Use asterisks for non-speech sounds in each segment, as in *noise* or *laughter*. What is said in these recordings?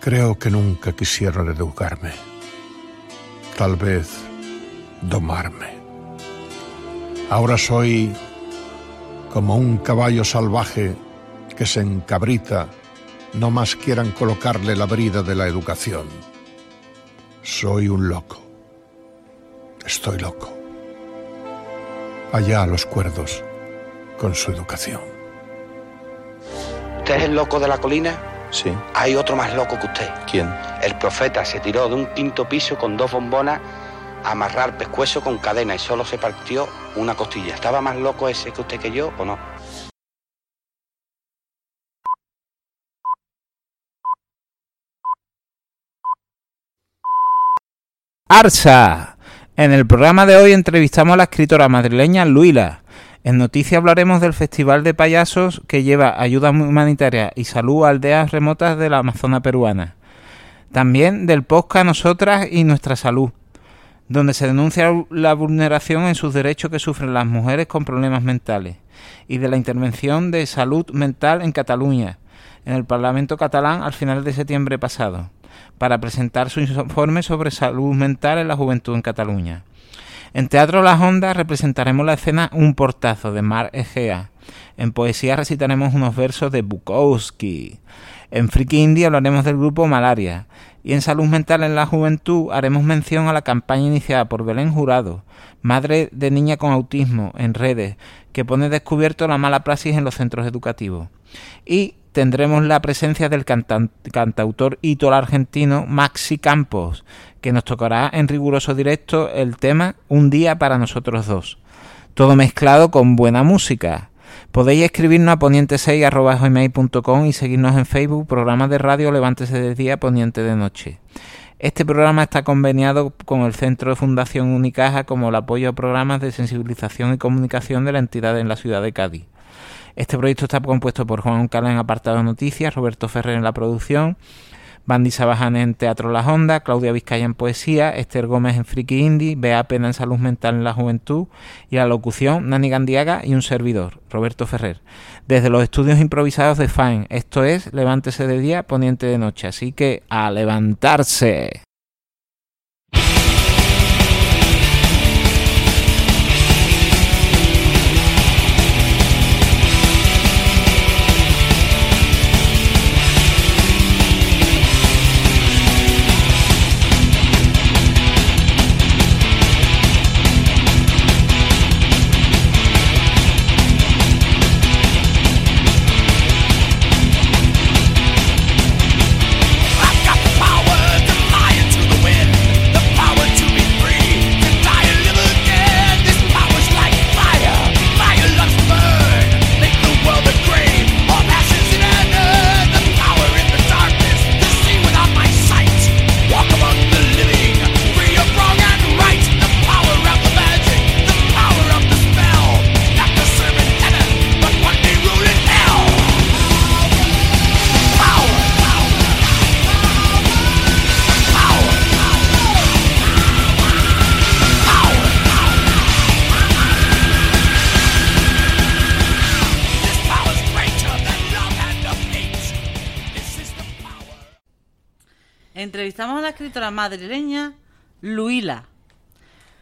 Creo que nunca quisieron educarme. Tal vez domarme. Ahora soy como un caballo salvaje que se encabrita, no más quieran colocarle la brida de la educación. Soy un loco. Estoy loco. Allá los cuerdos con su educación. ¿Usted es el loco de la colina? Sí. Hay otro más loco que usted. ¿Quién? El profeta se tiró de un quinto piso con dos bombonas a amarrar pescuezo con cadena y solo se partió una costilla. ¿Estaba más loco ese que usted que yo o no? Arsa. En el programa de hoy entrevistamos a la escritora madrileña Luila. En noticias hablaremos del Festival de Payasos que lleva ayuda humanitaria y salud a aldeas remotas de la Amazona peruana. También del podcast Nosotras y Nuestra Salud, donde se denuncia la vulneración en sus derechos que sufren las mujeres con problemas mentales, y de la intervención de salud mental en Cataluña, en el Parlamento catalán al final de septiembre pasado, para presentar su informe sobre salud mental en la juventud en Cataluña. En Teatro Las Ondas representaremos la escena Un portazo de Mar Egea. En poesía recitaremos unos versos de Bukowski. En Friki Indie hablaremos del grupo Malaria. Y en Salud Mental en la Juventud haremos mención a la campaña iniciada por Belén Jurado, madre de niña con autismo, en redes, que pone descubierto la mala praxis en los centros educativos. Y tendremos la presencia del cantautor ítolo argentino Maxi Campos, que nos tocará en riguroso directo el tema Un día para nosotros dos. Todo mezclado con buena música. Podéis escribirnos a poniente6.com y seguirnos en Facebook, programa de radio Levántese de Día, Poniente de Noche. Este programa está conveniado con el Centro de Fundación Unicaja como el apoyo a programas de sensibilización y comunicación de la entidad en la ciudad de Cádiz. Este proyecto está compuesto por Juan Cala en apartado de noticias, Roberto Ferrer en la producción, Bandy Sabaján en Teatro La Honda, Claudia Vizcaya en poesía, Esther Gómez en Friki Indie, Bea Pena en Salud Mental en la Juventud y la locución Nani Gandiaga y un servidor, Roberto Ferrer. Desde los estudios improvisados de FAIN, esto es Levántese de día, poniente de noche, así que a levantarse. Entrevistamos a la escritora madrileña Luila.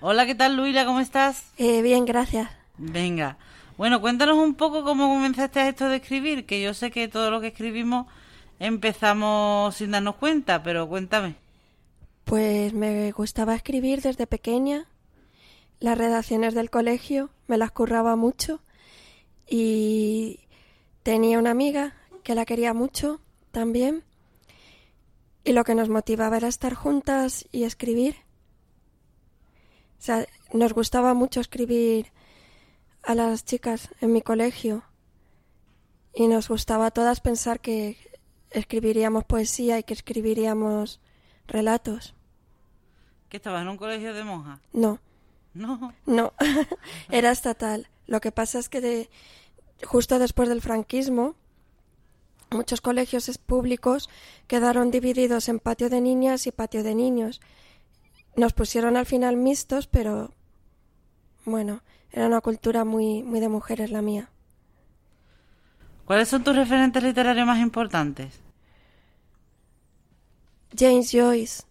Hola, ¿qué tal Luila? ¿Cómo estás? Eh, bien, gracias. Venga. Bueno, cuéntanos un poco cómo comenzaste esto de escribir, que yo sé que todo lo que escribimos empezamos sin darnos cuenta, pero cuéntame. Pues me gustaba escribir desde pequeña. Las redacciones del colegio me las curraba mucho y tenía una amiga que la quería mucho también y lo que nos motivaba era estar juntas y escribir. O sea, nos gustaba mucho escribir a las chicas en mi colegio y nos gustaba a todas pensar que escribiríamos poesía y que escribiríamos relatos. ¿Que estabas en un colegio de monjas? No. No. No, *laughs* era estatal. Lo que pasa es que de, justo después del franquismo, muchos colegios públicos quedaron divididos en patio de niñas y patio de niños. nos pusieron al final mixtos, pero bueno, era una cultura muy, muy de mujeres la mía. ¿Cuáles son tus referentes literarios más importantes? James Joyce.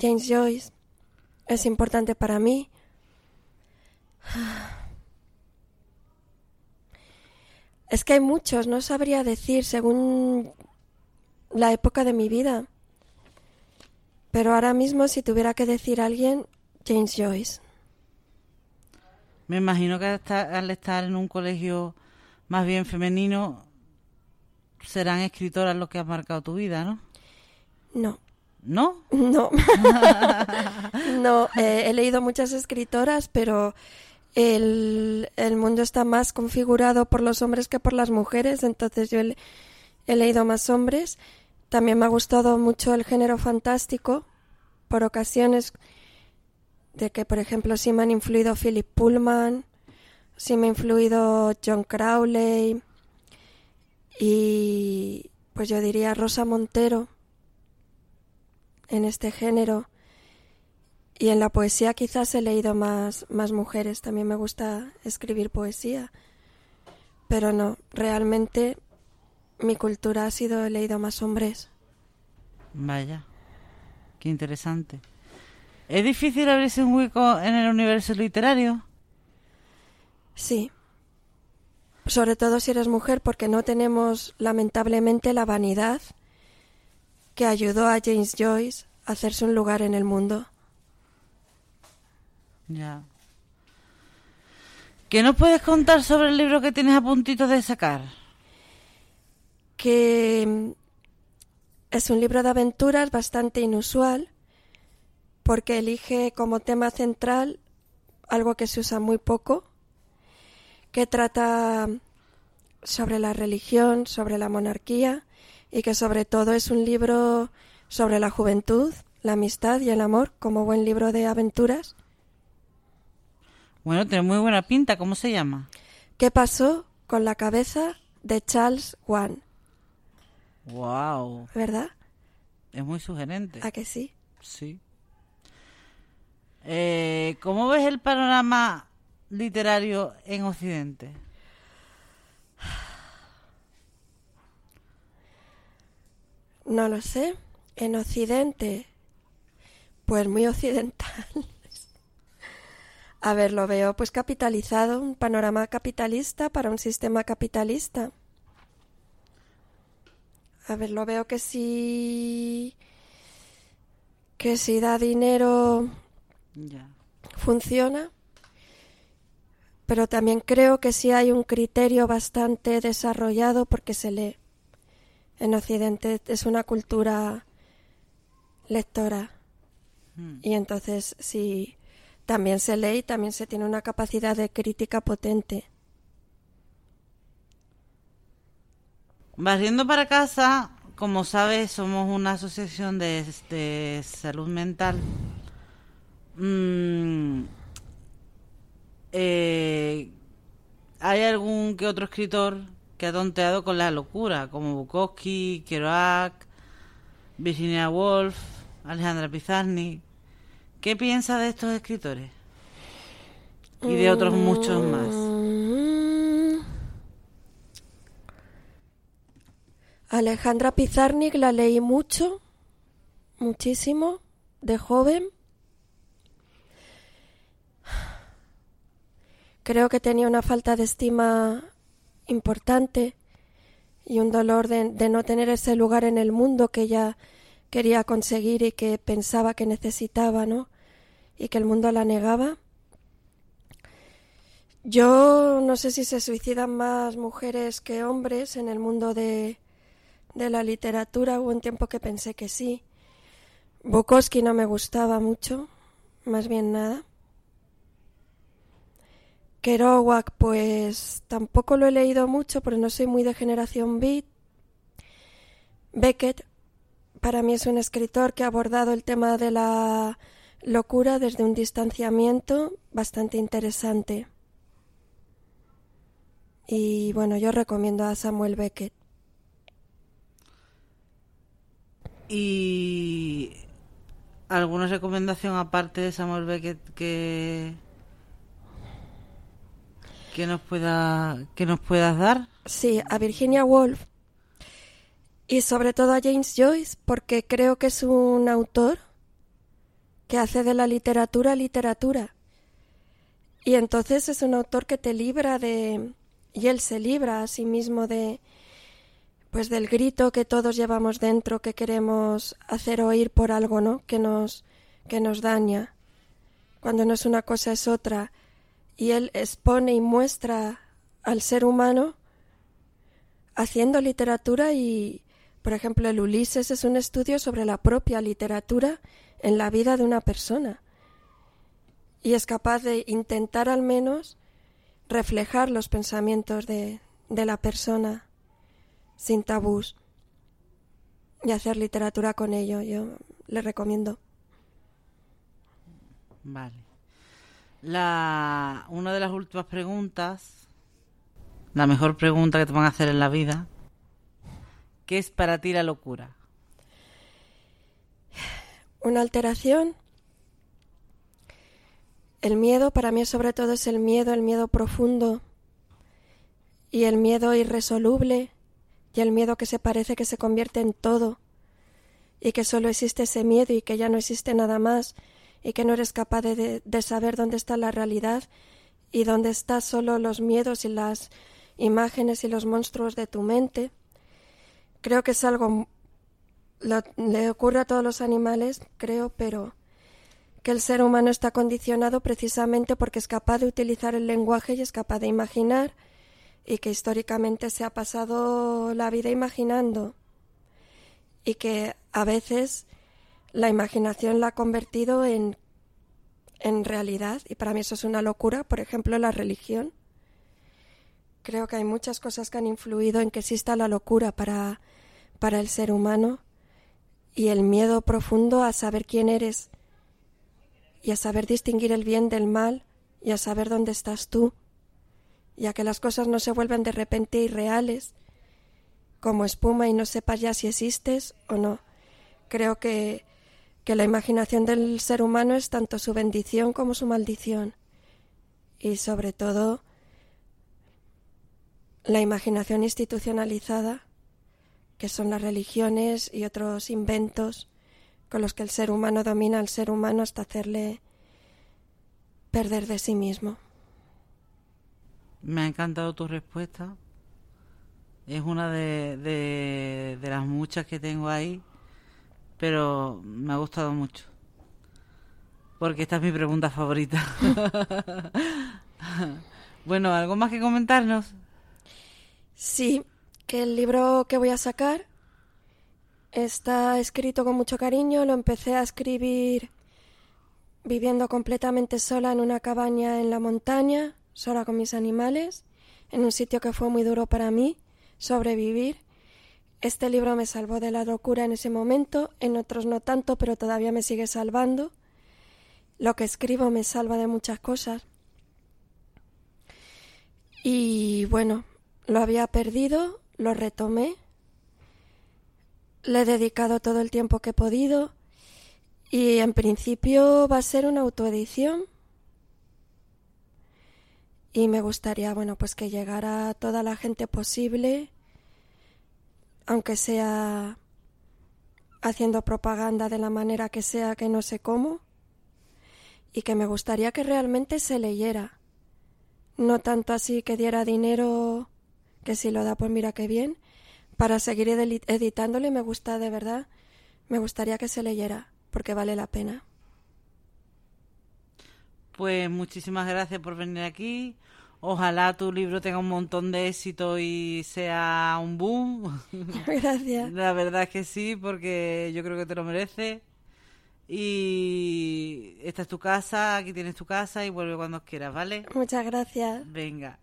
James Joyce es importante para mí. Es que hay muchos, no sabría decir según la época de mi vida. Pero ahora mismo si tuviera que decir a alguien, James Joyce. Me imagino que al estar en un colegio más bien femenino, serán escritoras los que han marcado tu vida, ¿no? No. ¿No? *laughs* No. *laughs* *laughs* no, eh, he leído muchas escritoras, pero el, el, mundo está más configurado por los hombres que por las mujeres, entonces yo he, he leído más hombres. También me ha gustado mucho el género fantástico, por ocasiones de que, por ejemplo, sí me han influido Philip Pullman, sí me ha influido John Crowley y pues yo diría Rosa Montero en este género. Y en la poesía quizás he leído más, más mujeres, también me gusta escribir poesía. Pero no, realmente mi cultura ha sido he leído más hombres. Vaya, qué interesante. ¿Es difícil abrirse un hueco en el universo literario? Sí. Sobre todo si eres mujer, porque no tenemos, lamentablemente, la vanidad que ayudó a James Joyce a hacerse un lugar en el mundo. Ya. ¿Qué nos puedes contar sobre el libro que tienes a puntito de sacar? Que mm, es un libro de aventuras bastante inusual porque elige como tema central algo que se usa muy poco, que trata sobre la religión, sobre la monarquía y que sobre todo es un libro sobre la juventud, la amistad y el amor como buen libro de aventuras. Bueno, tiene muy buena pinta. ¿Cómo se llama? ¿Qué pasó con la cabeza de Charles Wan? Wow. ¿Verdad? Es muy sugerente. ¿A que sí? Sí. Eh, ¿Cómo ves el panorama literario en Occidente? *sighs* No lo sé. En Occidente, pues muy occidental. *laughs* A ver, lo veo pues capitalizado, un panorama capitalista para un sistema capitalista. A ver, lo veo que si que si da dinero funciona, pero también creo que sí hay un criterio bastante desarrollado porque se lee. En Occidente es una cultura lectora Hmm. y entonces sí también se lee y también se tiene una capacidad de crítica potente. Barriendo para casa, como sabes, somos una asociación de, de salud mental. Mm, eh, ¿Hay algún que otro escritor que ha tonteado con la locura, como Bukowski, Kerouac, Virginia Woolf, Alejandra Pizarnik? ¿Qué piensa de estos escritores? Y de otros muchos más. Mm. Alejandra Pizarnik la leí mucho, muchísimo, de joven. Creo que tenía una falta de estima importante y un dolor de, de no tener ese lugar en el mundo que ella quería conseguir y que pensaba que necesitaba, ¿no? Y que el mundo la negaba. Yo no sé si se suicidan más mujeres que hombres en el mundo de, de la literatura. Hubo un tiempo que pensé que sí. Bukowski no me gustaba mucho, más bien nada. Kerouac, pues tampoco lo he leído mucho, pero no soy muy de generación beat. Beckett, para mí es un escritor que ha abordado el tema de la locura desde un distanciamiento bastante interesante. Y bueno, yo recomiendo a Samuel Beckett. Y ¿Alguna recomendación aparte de Samuel Beckett que, que nos pueda que nos puedas dar? Sí, a Virginia Woolf y sobre todo a James Joyce porque creo que es un autor que hace de la literatura literatura. Y entonces es un autor que te libra de y él se libra a sí mismo de pues del grito que todos llevamos dentro que queremos hacer oír por algo, ¿no? que nos que nos daña. Cuando no es una cosa es otra y él expone y muestra al ser humano haciendo literatura y por ejemplo el Ulises es un estudio sobre la propia literatura en la vida de una persona y es capaz de intentar al menos reflejar los pensamientos de, de la persona sin tabús y hacer literatura con ello. Yo le recomiendo. Vale. La, una de las últimas preguntas, la mejor pregunta que te van a hacer en la vida, ¿qué es para ti la locura? Una alteración. El miedo para mí sobre todo es el miedo, el miedo profundo y el miedo irresoluble y el miedo que se parece que se convierte en todo y que solo existe ese miedo y que ya no existe nada más y que no eres capaz de, de saber dónde está la realidad y dónde están solo los miedos y las imágenes y los monstruos de tu mente. Creo que es algo le ocurre a todos los animales, creo, pero que el ser humano está condicionado precisamente porque es capaz de utilizar el lenguaje y es capaz de imaginar y que históricamente se ha pasado la vida imaginando. Y que a veces la imaginación la ha convertido en, en realidad. Y para mí eso es una locura, por ejemplo, la religión. Creo que hay muchas cosas que han influido en que exista la locura para, para el ser humano y el miedo profundo a saber quién eres y a saber distinguir el bien del mal y a saber dónde estás tú ya que las cosas no se vuelven de repente irreales, como espuma y no sepas ya si existes o no. Creo que, que la imaginación del ser humano es tanto su bendición como su maldición, y sobre todo la imaginación institucionalizada, que son las religiones y otros inventos con los que el ser humano domina al ser humano hasta hacerle perder de sí mismo. Me ha encantado tu respuesta. Es una de, de, las muchas que tengo ahí, pero me ha gustado mucho. Porque esta es mi pregunta favorita. *laughs* bueno, ¿algo más que comentarnos? Sí, el libro que voy a sacar está escrito con mucho cariño. Lo empecé a escribir viviendo completamente sola en una cabaña en la montaña sola con mis animales, en un sitio que fue muy duro para mí, sobrevivir. Este libro me salvó de la locura en ese momento, en otros no tanto, pero todavía me sigue salvando. Lo que escribo me salva de muchas cosas. Y bueno, lo había perdido, lo retomé, le he dedicado todo el tiempo que he podido y en principio va a ser una autoedición. Y me gustaría, bueno, pues que llegara toda la gente posible, aunque sea haciendo propaganda de la manera que sea, que no sé cómo, y que me gustaría que realmente se leyera, no tanto así que diera dinero, que si lo da, pues mira qué bien, para seguir editándole me gusta de verdad, me gustaría que se leyera, porque vale la pena. Pues muchísimas gracias por venir aquí. Ojalá tu libro tenga un montón de éxito y sea un boom. *laughs* Gracias. La verdad es que sí, porque yo creo que te lo merece. Y esta es tu casa, aquí tienes tu casa y vuelve cuando quieras, ¿vale? Muchas gracias. Venga.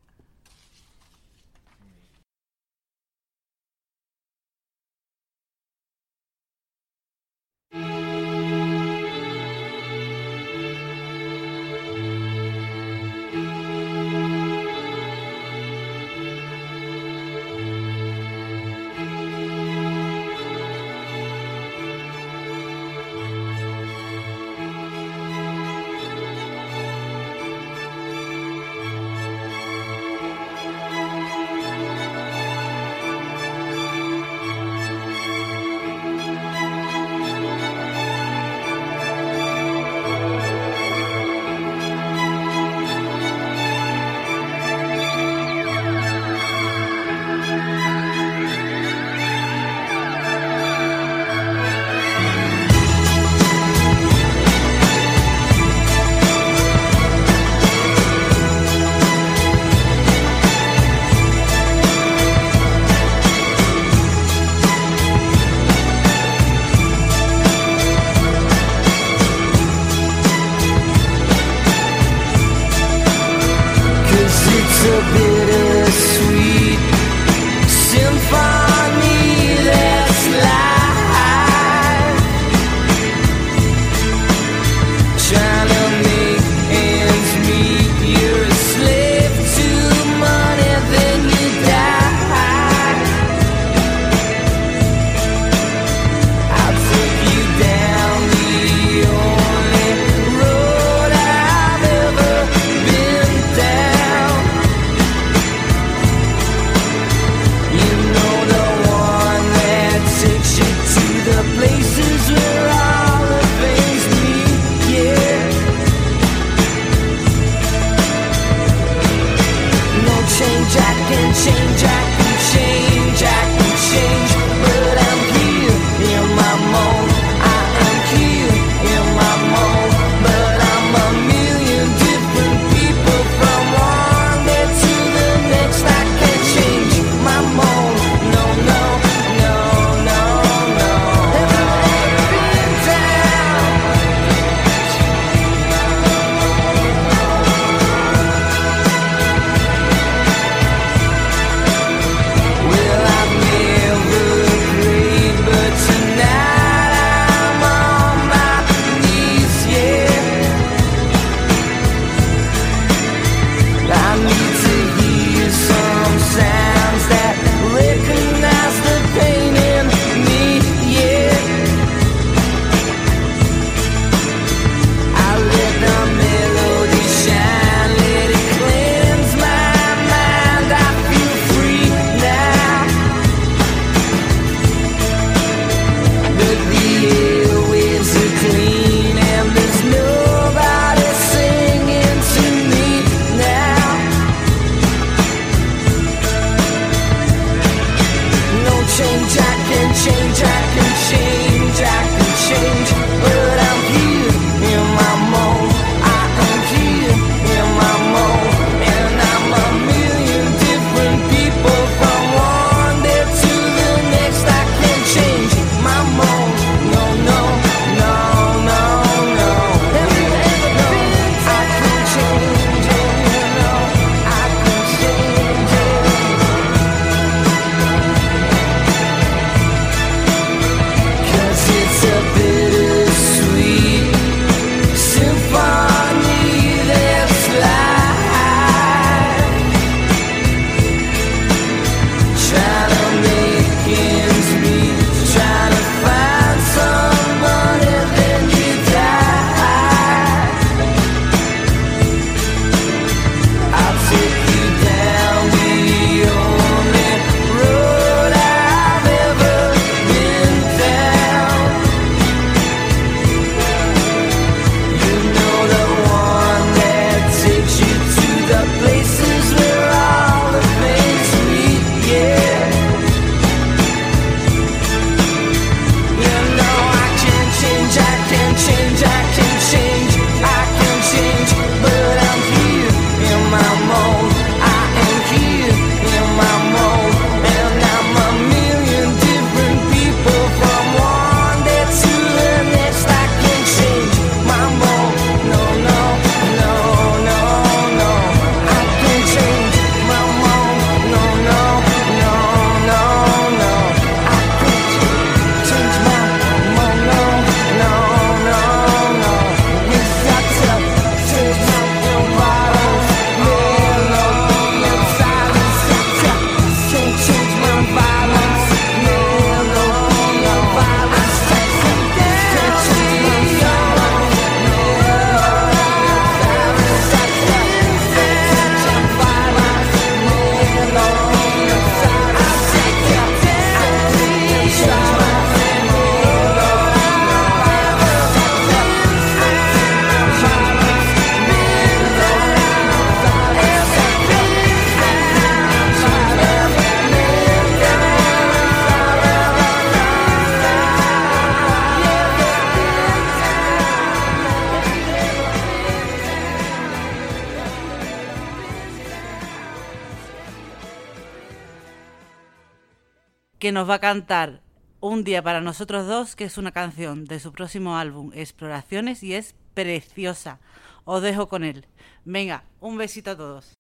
Que nos va a cantar Un día para nosotros dos, que es una canción de su próximo álbum, Exploraciones, y es preciosa. Os dejo con él. Venga, un besito a todos.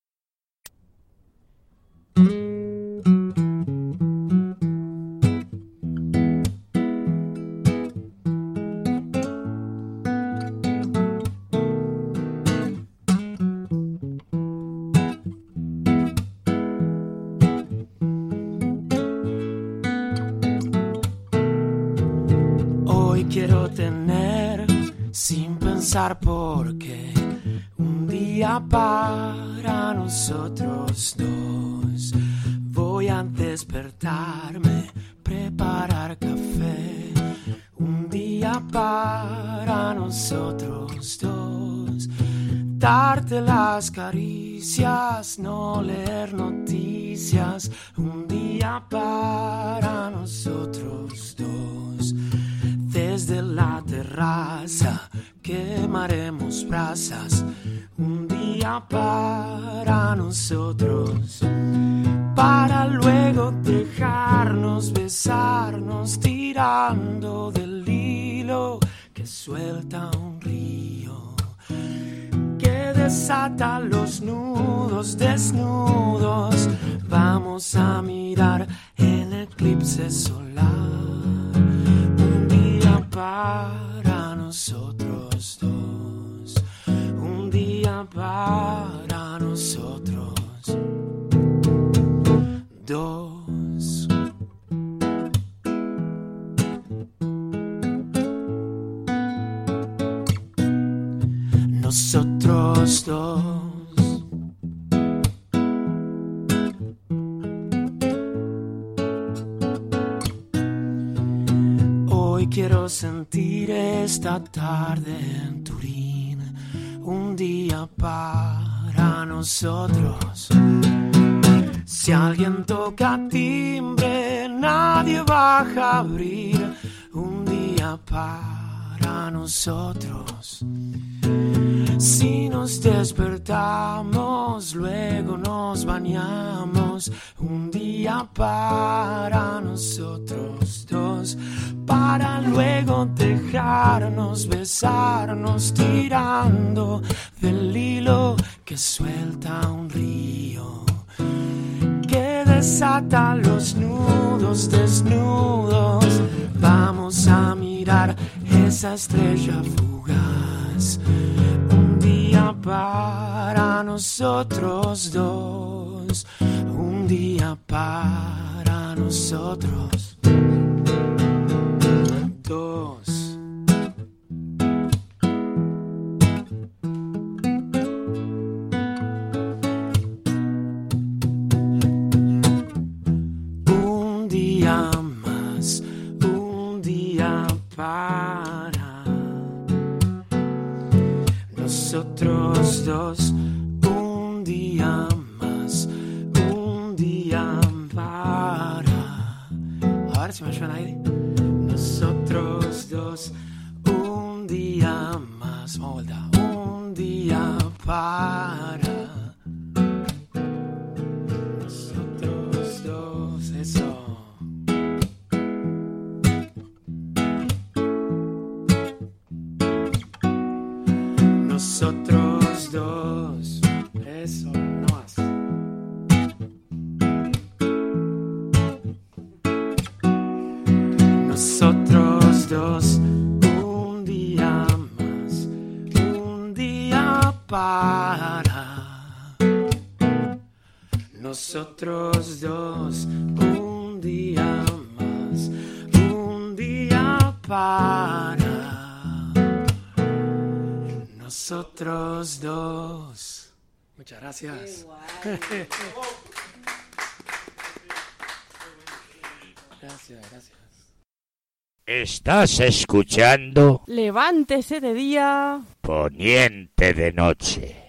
Pensar por qué un día para nosotros dos. Voy a despertarme, preparar café. Un día para nosotros dos. Darte las caricias, no leer noticias. Un día para nosotros dos. Desde la terraza quemaremos brasas. Un día para nosotros. Para luego dejarnos besarnos tirando del hilo que suelta un río. Que desata los nudos desnudos. Vamos a mirar el eclipse solar. Un día para nosotros dos. Un día para nosotros dos. Nosotros dos. Quiero sentir esta tarde en Turín, un día para nosotros. Si alguien toca timbre, nadie baja a abrir, un día para nosotros. Si nos despertamos, luego nos bañamos, un día para nosotros dos, para luego dejarnos besarnos tirando del hilo que suelta un río, que desata los nudos desnudos. Vamos a mirar esa estrella fugaz para nosotros dos, un día para nosotros dos. Un día más, un día para. Ahora se me suena aire. Nosotros dos, un día más, vamos a volver. un día para. Nosotros dos, un día más, un día para. Nosotros dos. Muchas gracias. Gracias, gracias. Estás escuchando Levántese de día. Poniente de Noche.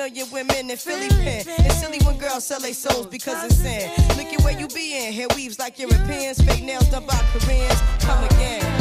million women in Philly pen. It's silly when girls sell their souls because it's sin. Look at where you be in. Hair weaves like Europeans. Fake nails done by Koreans. Come again.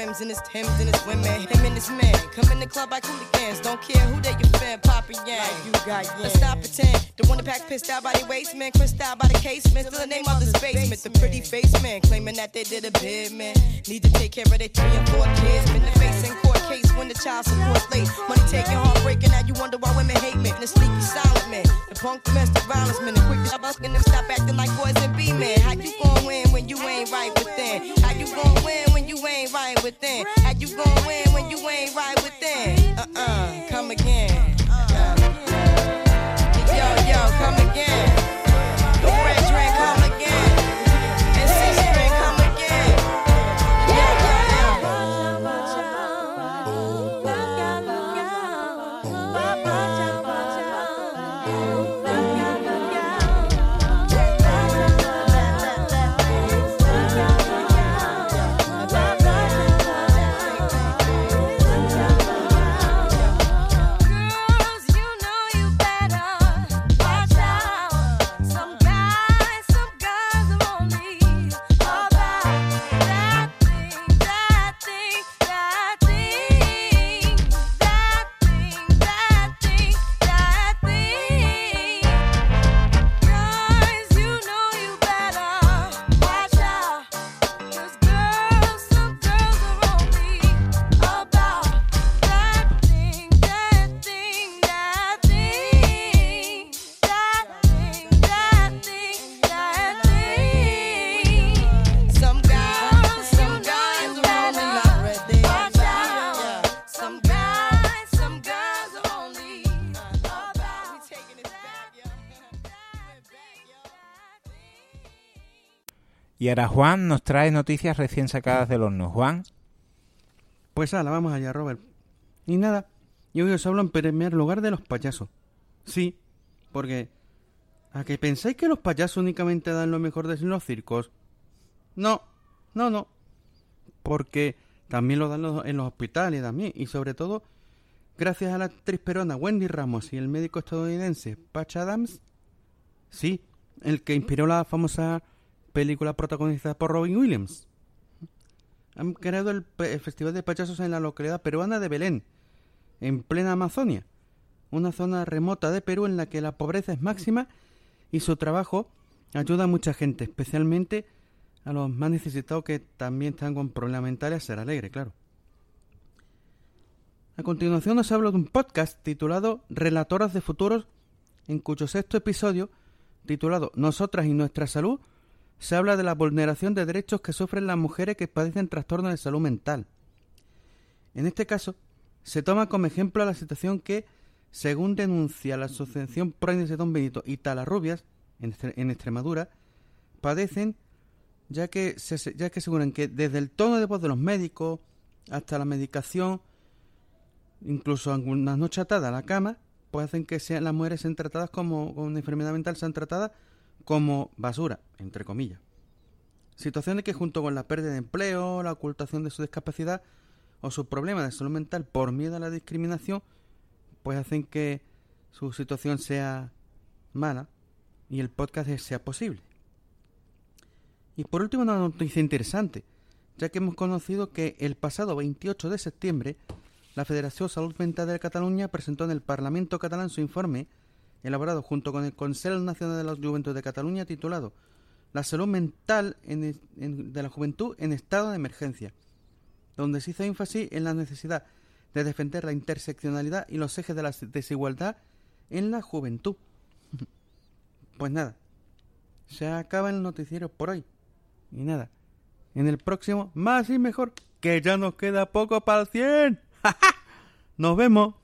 Rims and his Timbs and his women. Him and his men. come in the club like hooligans. Don't care who they your fan, Papa Yang. you got Let's not pretend. The one that pack pissed out by the waist man, crissed out by the casement. Still the name of the basement. The pretty face man claiming that they did a bid man. Need to take care of their three and four kids. Been the face in court case when the child support late. Money taking, heartbreaking. Now you wonder why women hate men. The sneaky silent man, the punk domestic violence man, the quick to and them stop acting like boys and be men. How you gon' win when you ain't right within? How you gon' win when you ain't right within? How you gon' win when you ain't right within? Uh uh, come again. Ahora Juan nos trae noticias recién sacadas del horno. Juan, Pues ala, vamos allá, Robert. Y nada, yo hoy os hablo en primer lugar de los payasos. Sí, porque... ¿A que pensáis que los payasos únicamente dan lo mejor de los circos? No, no, no. Porque también lo dan en los hospitales también. Y sobre todo, gracias a la actriz peruana Wendy Ramos y el médico estadounidense Patch Adams. Sí, el que inspiró la famosa película protagonizada por Robin Williams han creado el Festival de Payasos en la localidad peruana de Belén, en plena Amazonia, una zona remota de Perú en la que la pobreza es máxima y su trabajo ayuda a mucha gente, especialmente a los más necesitados que también están con problemas mentales, a ser alegre, claro. A continuación os hablo de un podcast titulado Relatoras de Futuros, en cuyo sexto episodio, titulado Nosotras y nuestra salud, se habla de la vulneración de derechos que sufren las mujeres que padecen trastornos de salud mental. En este caso, se toma como ejemplo la situación que, según denuncia la Asociación Pro de Don Benito y Talarrubias, en, en Extremadura, padecen ya que, se, ya que aseguran que desde el tono de voz de los médicos hasta la medicación, incluso algunas noches atadas a la cama, pues hacen que sean, las mujeres sean tratadas como con una enfermedad mental, sean tratadas como basura, entre comillas. Situación de que junto con la pérdida de empleo, la ocultación de su discapacidad o sus problemas de salud mental por miedo a la discriminación, pues hacen que su situación sea mala y el podcast sea posible. Y por último una noticia interesante, ya que hemos conocido que el pasado 28 de septiembre la Federación Salud Mental de Cataluña presentó en el Parlamento catalán su informe elaborado junto con el Consejo Nacional de la Juventud de Cataluña titulado La salud mental de la juventud en estado de emergencia, donde se hizo énfasis en la necesidad de defender la interseccionalidad y los ejes de la desigualdad en la juventud. *laughs* pues nada, se acaba el noticiero por hoy. Y nada, en el próximo, más y mejor, que ya nos queda poco para el 100. ¡Ja, ja! Nos vemos.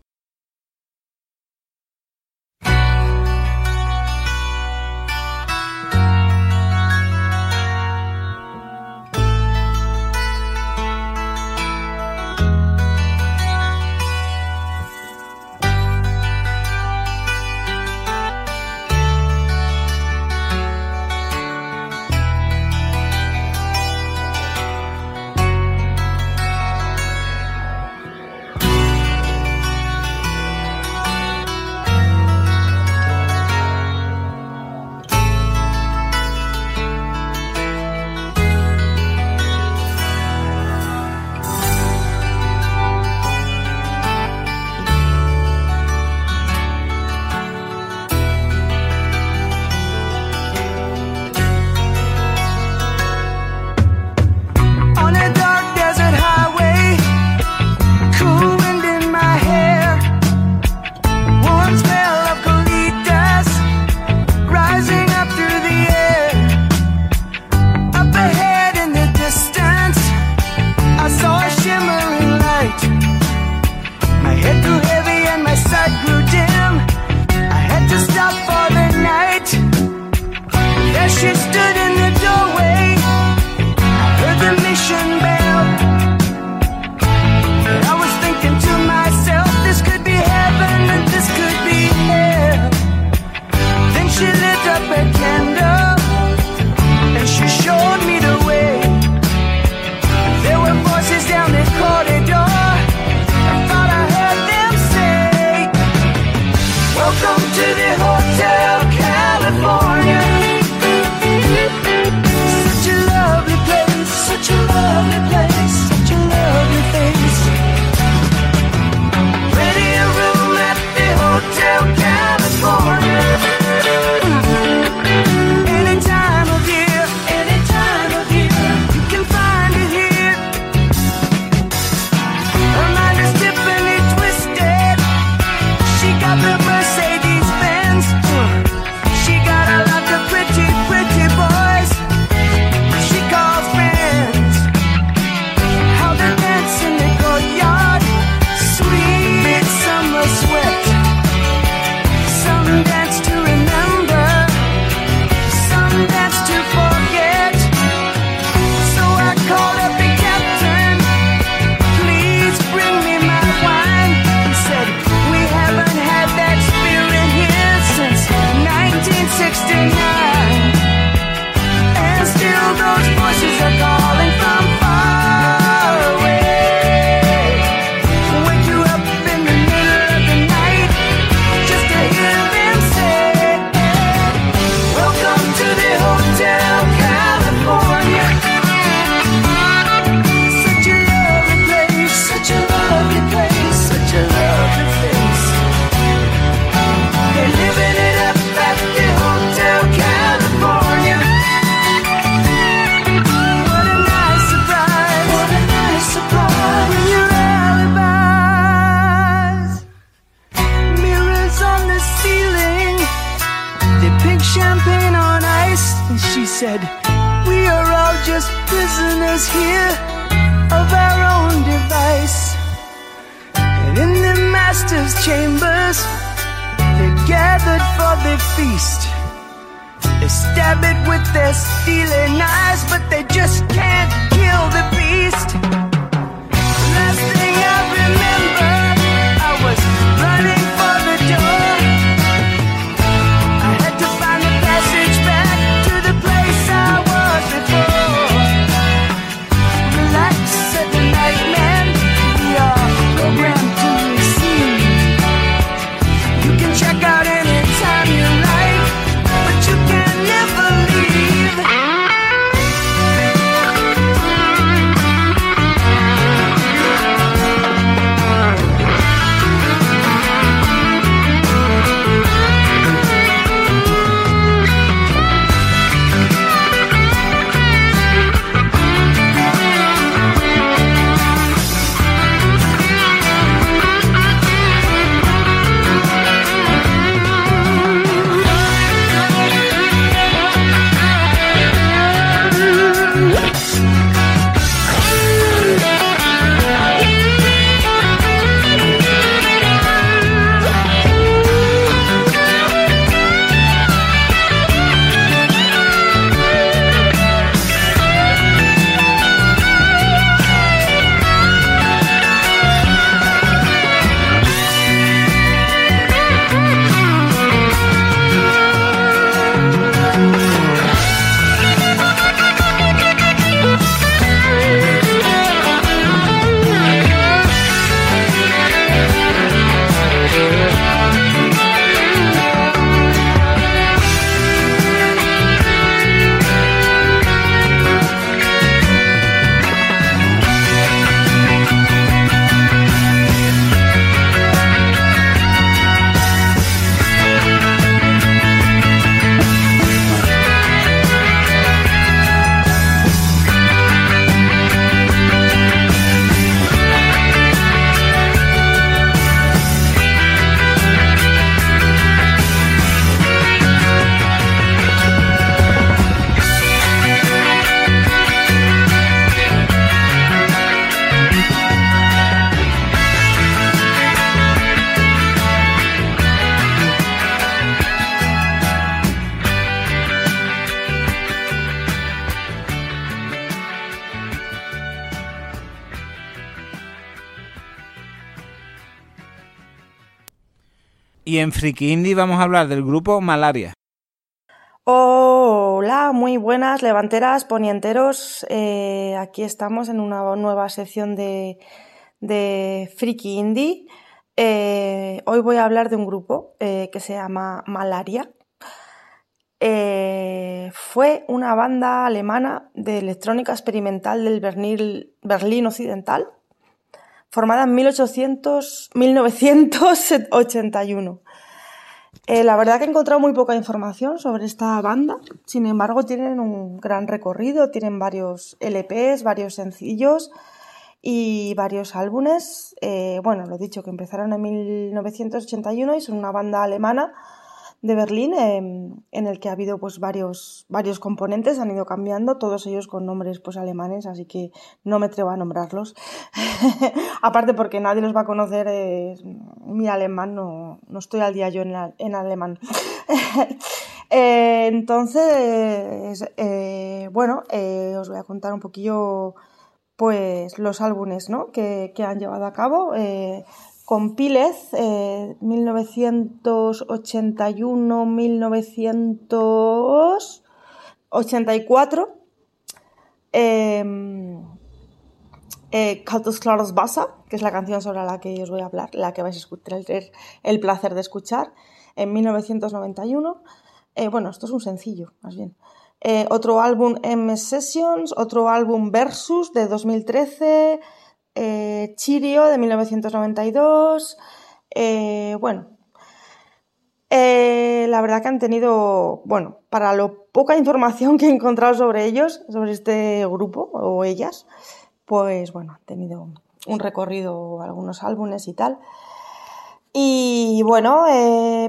Friki Indie vamos a hablar del grupo Malaria. Hola, muy buenas levanteras, ponienteros. Eh, aquí estamos en una nueva sección de, de Friki Indie. Eh, hoy voy a hablar de un grupo eh, que se llama Malaria. Fue una banda alemana de electrónica experimental del Berlín, Berlín Occidental, formada en 1800, 1981. Eh, la verdad que he encontrado muy poca información sobre esta banda, sin embargo tienen un gran recorrido, tienen varios LPs, varios sencillos y varios álbumes. Eh, bueno, lo dicho, que empezaron en 1981 y son una banda alemana de Berlín eh, en el que ha habido pues varios, varios componentes, han ido cambiando, todos ellos con nombres pues alemanes, así que no me atrevo a nombrarlos. *laughs* Aparte porque nadie los va a conocer, mi alemán, no, no estoy al día yo en, la- en alemán. *laughs* Eh, entonces, eh, bueno, eh, os voy a contar un poquillo pues los álbumes ¿no? que, que han llevado a cabo. Con Pílez, eh, 1981-1984. Eh, eh, Caldos Claros Basa, que es la canción sobre la que os voy a hablar, la que vais a escuchar, tener el placer de escuchar, en 1991. Eh, bueno, esto es un sencillo, más bien. Eh, otro álbum M Sessions, otro álbum Versus de 2013, eh, Chirio de 1992. eh, bueno, eh, la verdad que han tenido, bueno, para lo poca información que he encontrado sobre ellos, sobre este grupo o ellas, pues bueno, han tenido un recorrido, algunos álbumes y tal. Y bueno, eh,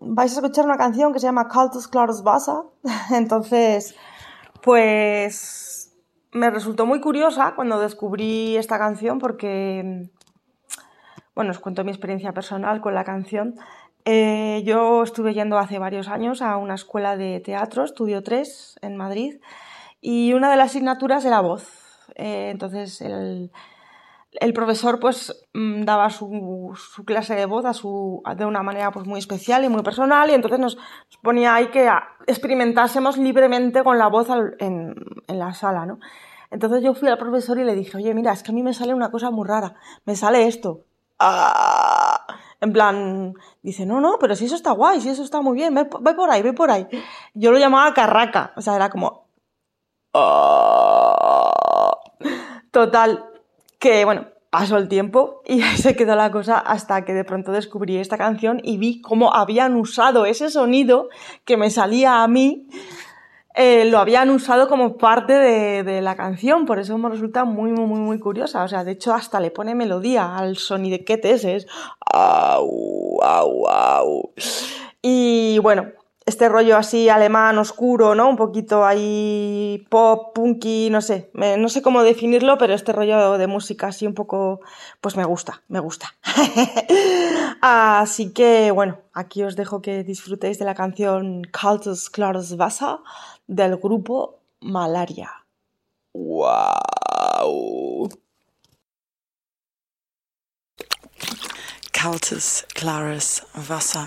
vais a escuchar una canción que se llama Cultus Claros Basa. *laughs* Entonces, pues me resultó muy curiosa cuando descubrí esta canción porque, bueno, os cuento mi experiencia personal con la canción. Eh, yo estuve yendo hace varios años a una escuela de teatro, Estudio 3, en Madrid, y una de las asignaturas era voz. Eh, entonces, el, el profesor pues mm, daba su, su clase de voz a su, de una manera pues muy especial y muy personal y entonces nos, ponía ahí que experimentásemos libremente con la voz en, en la sala, ¿no? Entonces yo fui al profesor y le dije, oye, mira, es que a mí me sale una cosa muy rara, me sale esto. Ah, en plan, dice, no, no, pero si eso está guay, si eso está muy bien, ve, ve por ahí, ve por ahí. Yo lo llamaba carraca, o sea, era como... "Ah". Total, que bueno, pasó el tiempo y *laughs* ahí se quedó la cosa hasta que de pronto descubrí esta canción y vi cómo habían usado ese sonido que me salía a mí, eh, lo habían usado como parte de, de la canción, por eso me resulta muy, muy, muy, muy curiosa. O sea, de hecho, hasta le pone melodía al sonidequete ese, es au, au, au. Y bueno, este rollo así alemán oscuro, ¿no? Un poquito ahí pop, punky, no sé, me- no sé cómo definirlo, pero este rollo de música así un poco, pues me gusta, me gusta. *laughs* así que bueno, aquí os dejo que disfrutéis de la canción Kaltes Klares Wasser del grupo Malaria. ¡Wow! Kaltes, klares Wasser.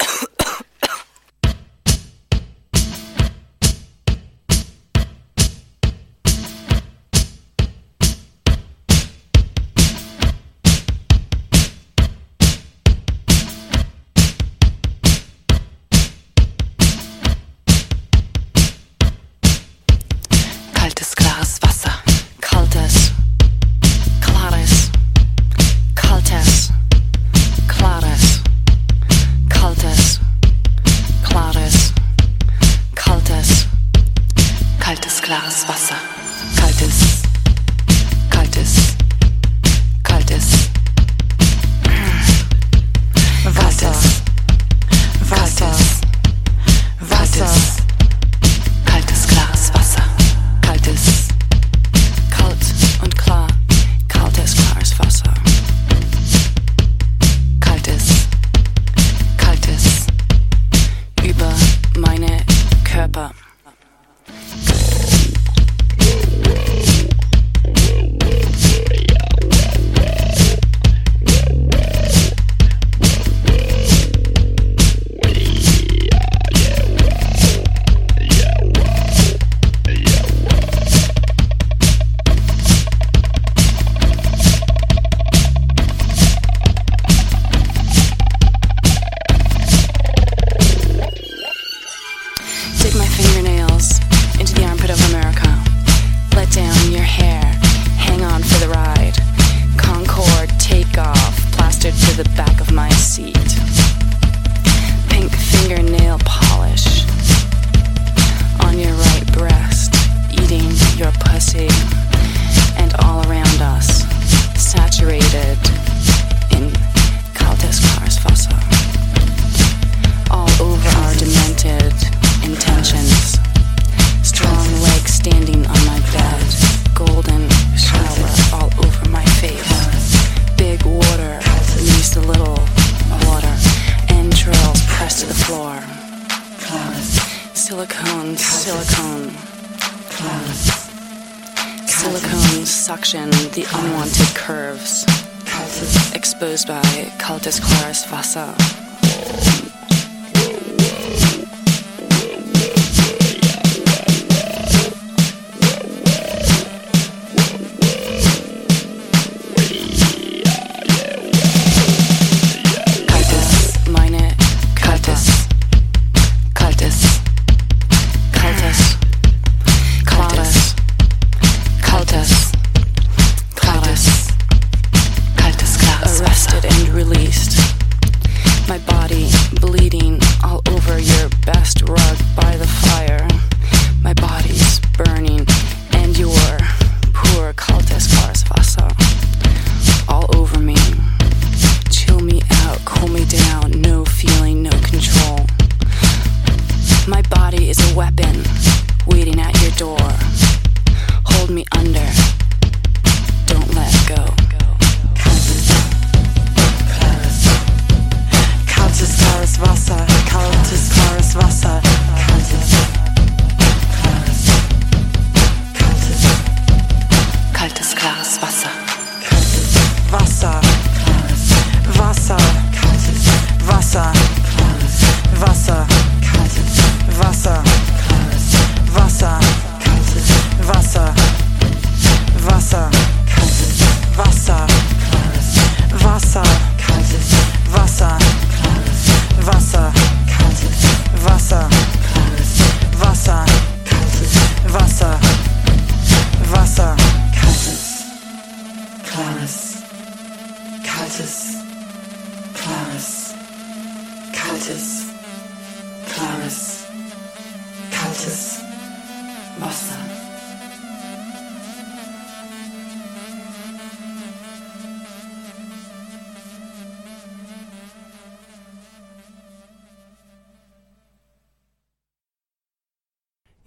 My body is a weapon waiting at your door. Hold me under, don't let go. Kaltes, klares Wasser, kaltes, klares Wasser, kaltes, klares, Kaltes, klares Wasser. Wasser, Wasser, Wasser, Wasser, Wasser, Wasser, Wasser, Wasser,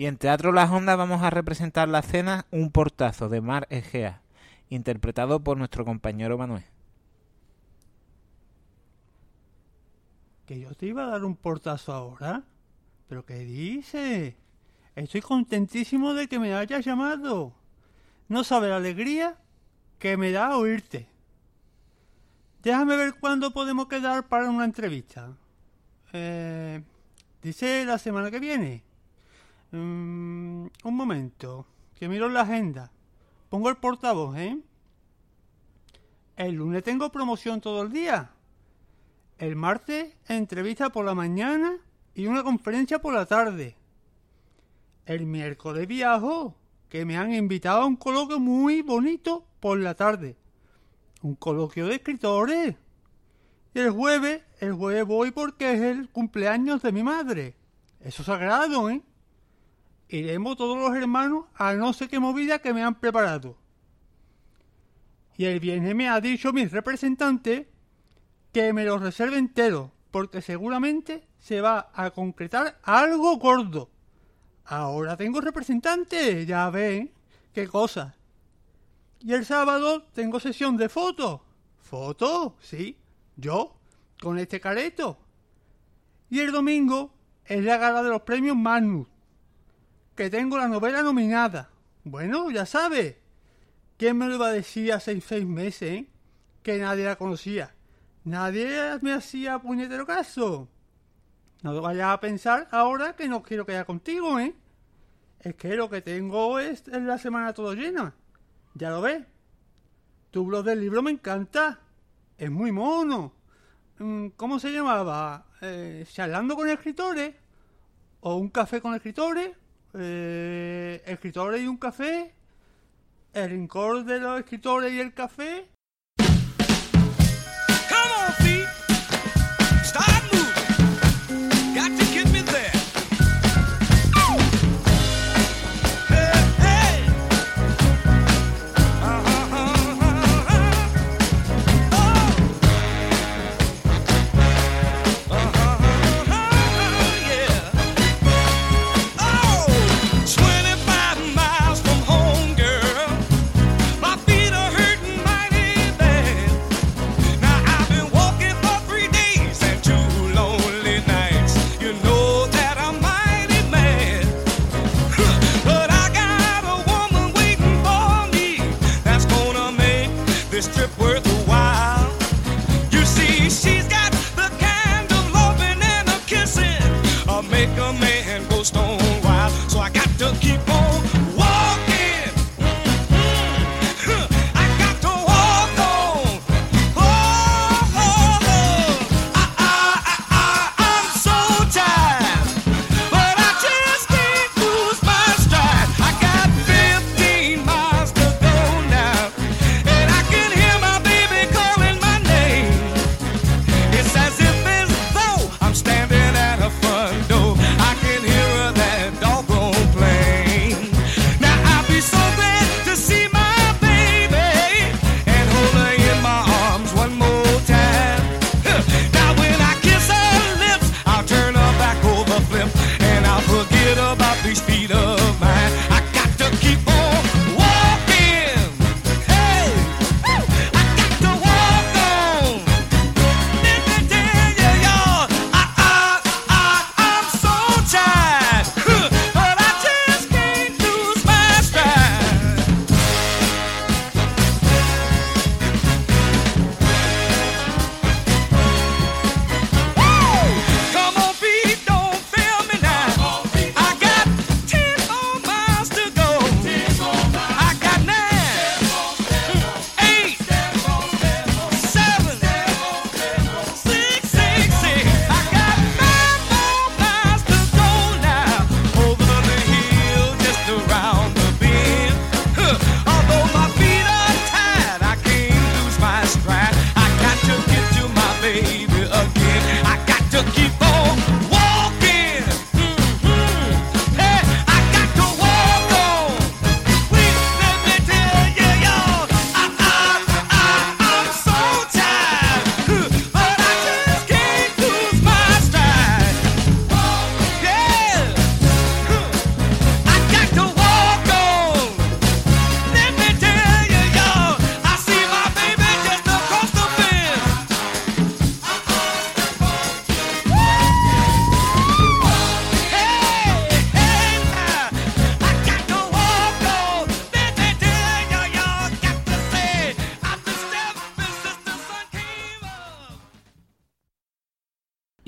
en Teatro Las Ondas vamos a representar la escena Un portazo de Mar Egea, interpretado por nuestro compañero Manuel. ¿Que yo te iba a dar un portazo ahora? ¿Pero qué dices? Estoy contentísimo de que me hayas llamado. No sabe la alegría que me da oírte. Déjame ver cuándo podemos quedar para una entrevista. Eh, dice la semana que viene. Mm, un momento, que miro la agenda. Pongo el portavoz, ¿eh? El lunes tengo promoción todo el día. El martes, entrevista por la mañana y una conferencia por la tarde. El miércoles viajo, que me han invitado a un coloquio muy bonito por la tarde. Un coloquio de escritores. Y el jueves, el jueves voy porque es el cumpleaños de mi madre. Eso es sagrado, ¿eh? Iremos todos los hermanos a no sé qué movida que me han preparado. Y el viernes me ha dicho mi representante que me lo reserve entero, porque seguramente se va a concretar algo gordo. Ahora tengo representante, ya ven, qué cosa. Y el sábado tengo sesión de fotos. ¿Fotos? Sí, yo, con este careto. Y el domingo es la gala de los premios Magnus, que tengo la novela nominada. Bueno, ya sabe. ¿Quién me lo iba a decir hace seis meses, eh? Que nadie la conocía. Nadie me hacía puñetero caso. No te vayas a pensar ahora que no quiero quedar contigo, ¿eh? Es que lo que tengo es, es la semana todo llena. Ya lo ves. Tu blog del libro me encanta. Es muy mono. Mm, ¿Cómo se llamaba? Eh, ¿Charlando con escritores? ¿O un café con escritores? Eh, ¿Escritores y un café? ¿El rincón de los escritores y el café? this trip worth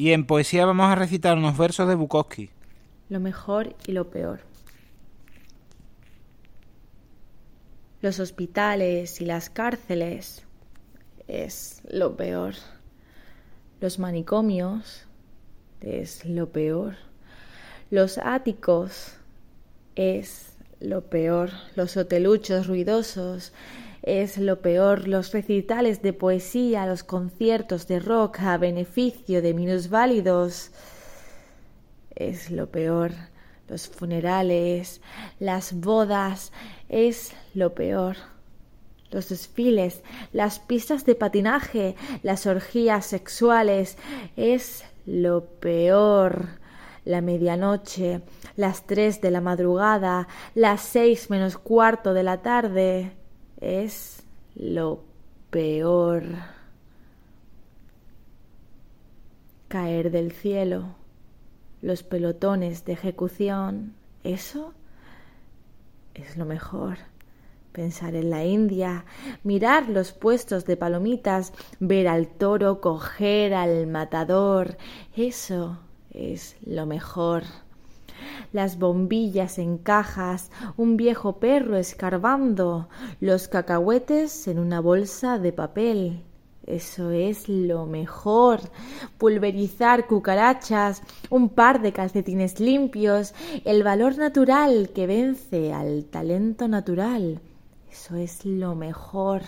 Y en poesía vamos a recitar unos versos de Bukowski. Lo mejor y lo peor. Los hospitales y las cárceles es lo peor. Los manicomios es lo peor. Los áticos es lo peor. Los hoteluchos ruidosos es lo peor. Los recitales de poesía, los conciertos de rock a beneficio de minusválidos es lo peor. Los funerales, las bodas es lo peor. Los desfiles, las pistas de patinaje, las orgías sexuales es lo peor. La medianoche, las tres de la madrugada, las seis menos cuarto de la tarde es lo peor. Caer del cielo, los pelotones de ejecución, eso es lo mejor. Pensar en la India, mirar los puestos de palomitas, ver al toro coger al matador, eso es lo mejor. Las bombillas en cajas, un viejo perro escarbando, los cacahuetes en una bolsa de papel. Eso es lo mejor. Pulverizar cucarachas, un par de calcetines limpios, el valor natural que vence al talento natural. Eso es lo mejor.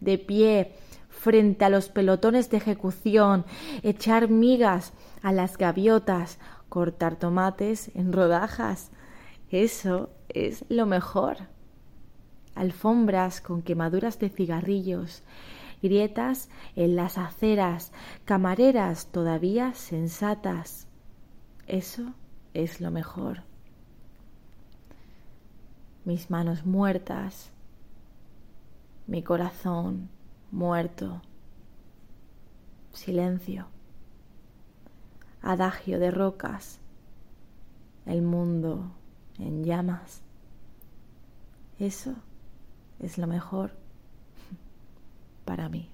De pie, frente a los pelotones de ejecución, echar migas a las gaviotas, cortar tomates en rodajas. Eso es lo mejor. Alfombras con quemaduras de cigarrillos, grietas en las aceras, camareras todavía sensatas. Eso es lo mejor. Mis manos muertas, mi corazón muerto, silencio, adagio de rocas, el mundo en llamas. Eso es lo mejor para mí.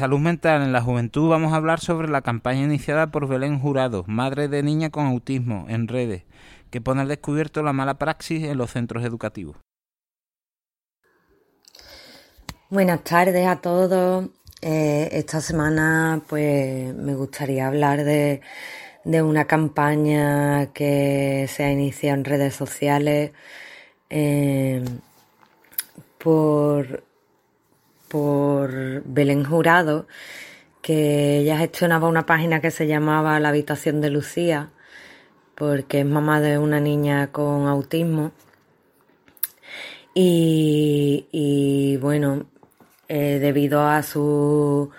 Salud mental en la juventud vamos a hablar sobre la campaña iniciada por Belén Jurado, madre de niña con autismo, en redes, que pone al descubierto la mala praxis en los centros educativos. Buenas tardes a todos. Eh, esta semana pues me gustaría hablar de, de una campaña que se ha iniciado en redes sociales eh, por, por Belén Jurado, que ella gestionaba una página que se llamaba La Habitación de Lucía, porque es mamá de una niña con autismo. Y, bueno, eh, debido a su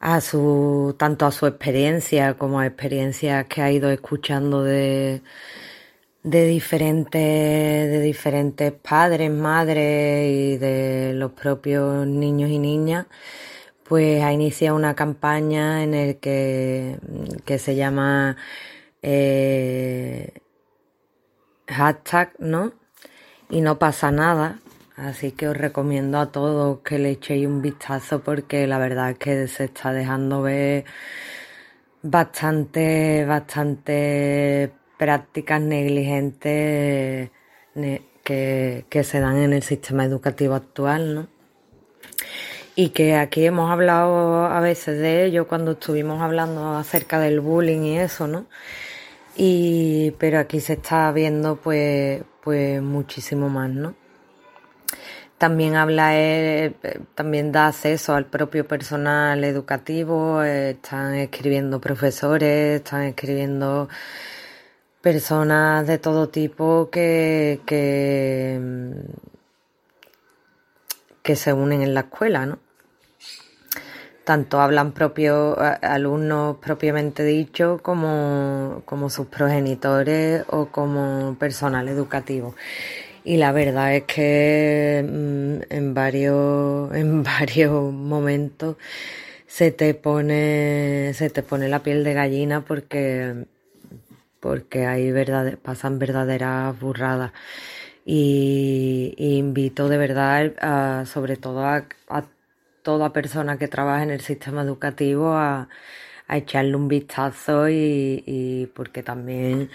a su tanto a su experiencia como a experiencias que ha ido escuchando de de diferentes de diferentes padres, madres y de los propios niños y niñas, pues ha iniciado una campaña en el que, que se llama eh, hashtag, ¿no? Y no pasa nada. Así que os recomiendo a todos que le echéis un vistazo porque la verdad es que se está dejando ver bastante, bastante prácticas negligentes ne- que, que se dan en el sistema educativo actual, ¿no? Y que aquí hemos hablado a veces de ello cuando estuvimos hablando acerca del bullying y eso, ¿no? Y, pero aquí se está viendo pues, pues muchísimo más, ¿no? También habla, eh, eh, también da acceso al propio personal educativo, eh, están escribiendo profesores, están escribiendo personas de todo tipo que, que, que se unen en la escuela, ¿no? Tanto hablan propios alumnos propiamente dicho como, como sus progenitores o como personal educativo. Y la verdad es que mm, en varios, *laughs* en varios momentos se te pone, se te pone la piel de gallina porque, porque verdade- pasan verdaderas burradas. Y, invito de verdad, sobre todo a, toda persona que trabaja en el sistema educativo a, echarle un vistazo y, porque también,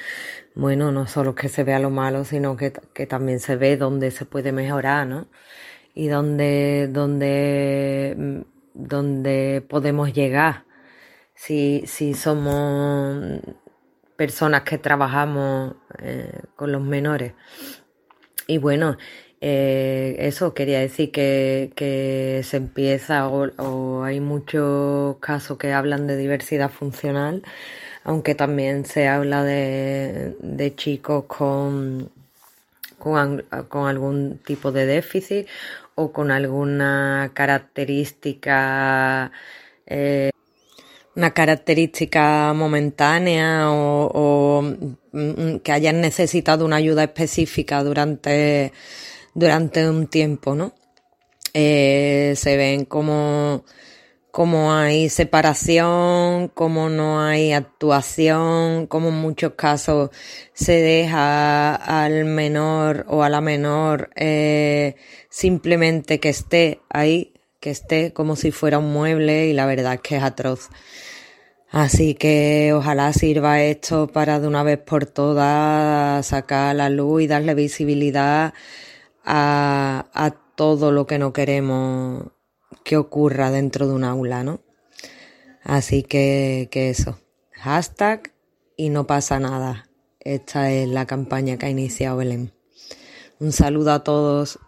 bueno, no solo que se vea lo malo, sino que, que también se ve dónde se puede mejorar, ¿no? Y dónde, dónde, dónde podemos llegar si, si somos personas que trabajamos eh, con los menores. Y bueno, eh, eso quería decir que, que se empieza o, hay muchos casos que hablan de diversidad funcional, aunque también se habla de, de chicos con, con, con algún tipo de déficit o con alguna característica eh, una característica momentánea o, mm, que hayan necesitado una ayuda específica durante, durante un tiempo, ¿no? Eh, se ven como, como hay separación, como no hay actuación, como en muchos casos se deja al menor o a la menor eh, simplemente que esté ahí, que esté como si fuera un mueble y la verdad es que es atroz. Así que ojalá sirva esto para de una vez por todas sacar la luz y darle visibilidad a, a todo lo que no queremos que ocurra dentro de un aula, ¿no? Así que, que eso. Hashtag y no pasa nada. Esta es la campaña que ha iniciado Belén. Un saludo a todos.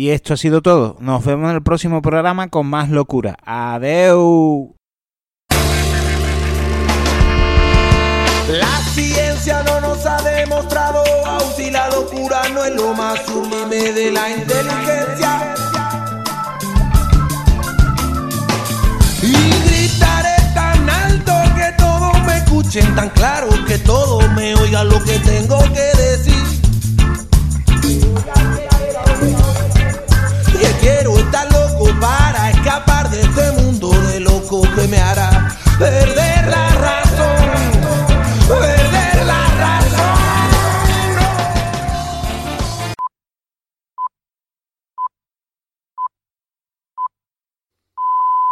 Y esto ha sido todo. Nos vemos en el próximo programa con más locura. Adeu. La ciencia no nos ha demostrado aún si la locura no es lo más sublime de la inteligencia. Y gritaré tan alto que todos me escuchen, tan claro que todos me oigan lo que tengo que